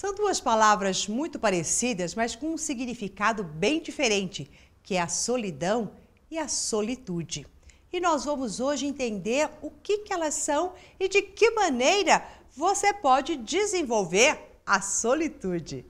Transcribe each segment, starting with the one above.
São duas palavras muito parecidas, mas com um significado bem diferente, que é a solidão e a solitude. E nós vamos hoje entender o que, que elas são e de que maneira você pode desenvolver a solitude.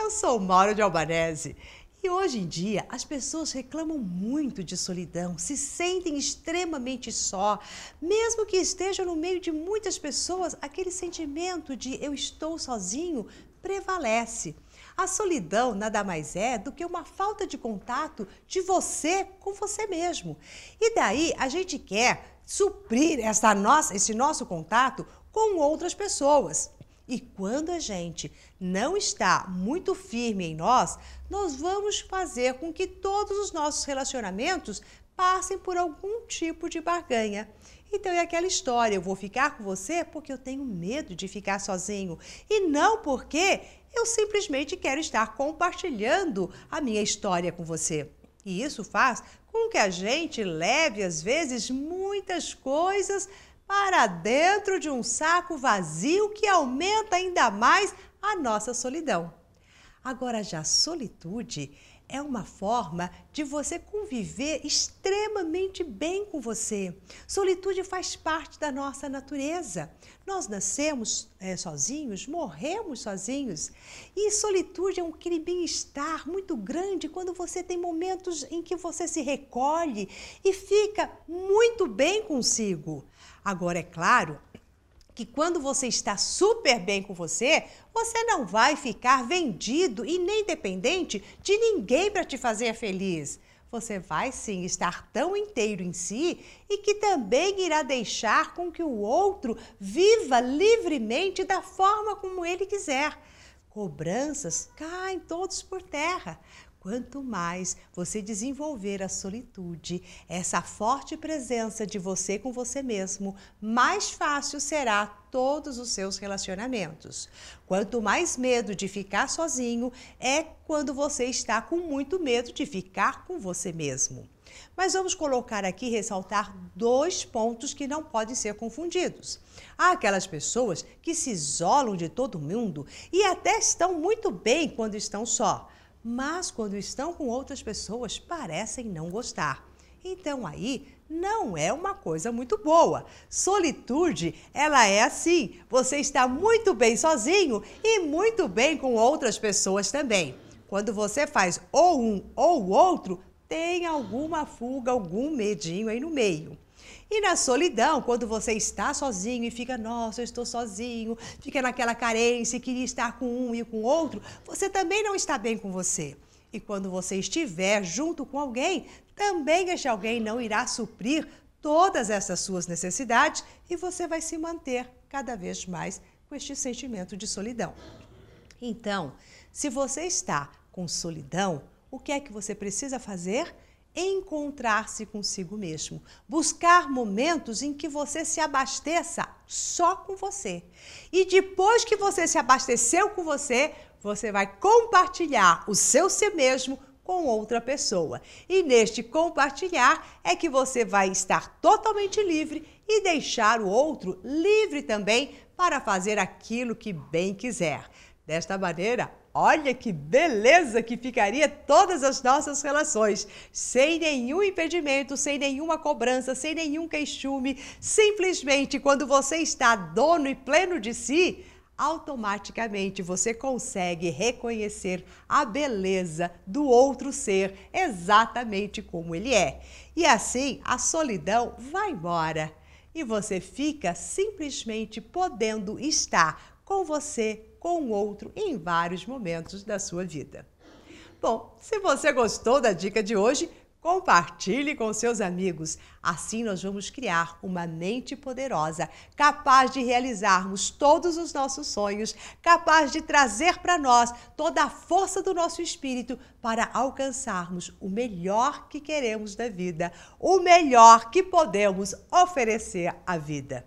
Eu sou Mauro de Albanese e hoje em dia as pessoas reclamam muito de solidão, se sentem extremamente só, mesmo que estejam no meio de muitas pessoas, aquele sentimento de eu estou sozinho prevalece. A solidão nada mais é do que uma falta de contato de você com você mesmo. E daí a gente quer suprir essa nossa, esse nosso contato com outras pessoas. E quando a gente não está muito firme em nós, nós vamos fazer com que todos os nossos relacionamentos passem por algum tipo de barganha. Então é aquela história, eu vou ficar com você porque eu tenho medo de ficar sozinho e não porque eu simplesmente quero estar compartilhando a minha história com você. E isso faz com que a gente leve às vezes muitas coisas para dentro de um saco vazio que aumenta ainda mais a nossa solidão. Agora, já a solitude é uma forma de você conviver extremamente bem com você. Solitude faz parte da nossa natureza. Nós nascemos é, sozinhos, morremos sozinhos. E solitude é um bem-estar muito grande quando você tem momentos em que você se recolhe e fica muito bem consigo. Agora, é claro que quando você está super bem com você, você não vai ficar vendido e nem dependente de ninguém para te fazer feliz. Você vai sim estar tão inteiro em si e que também irá deixar com que o outro viva livremente da forma como ele quiser. Cobranças caem todos por terra. Quanto mais você desenvolver a solitude, essa forte presença de você com você mesmo, mais fácil será todos os seus relacionamentos. Quanto mais medo de ficar sozinho, é quando você está com muito medo de ficar com você mesmo. Mas vamos colocar aqui ressaltar dois pontos que não podem ser confundidos. Há aquelas pessoas que se isolam de todo mundo e até estão muito bem quando estão só mas quando estão com outras pessoas parecem não gostar. Então aí não é uma coisa muito boa. Solitude, ela é assim. Você está muito bem sozinho e muito bem com outras pessoas também. Quando você faz ou um ou outro, tem alguma fuga, algum medinho aí no meio. E na solidão, quando você está sozinho e fica, nossa, eu estou sozinho, fica naquela carência e queria estar com um e com outro, você também não está bem com você. E quando você estiver junto com alguém, também este alguém não irá suprir todas essas suas necessidades e você vai se manter cada vez mais com este sentimento de solidão. Então, se você está com solidão, o que é que você precisa fazer? Encontrar-se consigo mesmo, buscar momentos em que você se abasteça só com você. E depois que você se abasteceu com você, você vai compartilhar o seu si mesmo com outra pessoa. E neste compartilhar é que você vai estar totalmente livre e deixar o outro livre também para fazer aquilo que bem quiser. Desta maneira, Olha que beleza que ficaria todas as nossas relações, sem nenhum impedimento, sem nenhuma cobrança, sem nenhum queixume. Simplesmente quando você está dono e pleno de si, automaticamente você consegue reconhecer a beleza do outro ser exatamente como ele é. E assim a solidão vai embora e você fica simplesmente podendo estar com você com o outro em vários momentos da sua vida. Bom, se você gostou da dica de hoje, compartilhe com seus amigos. Assim nós vamos criar uma mente poderosa, capaz de realizarmos todos os nossos sonhos, capaz de trazer para nós toda a força do nosso espírito para alcançarmos o melhor que queremos da vida, o melhor que podemos oferecer à vida.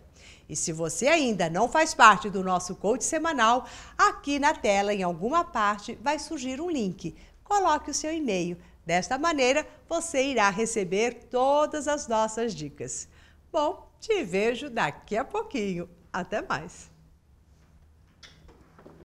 E se você ainda não faz parte do nosso coach semanal, aqui na tela, em alguma parte, vai surgir um link. Coloque o seu e-mail. Desta maneira, você irá receber todas as nossas dicas. Bom, te vejo daqui a pouquinho. Até mais!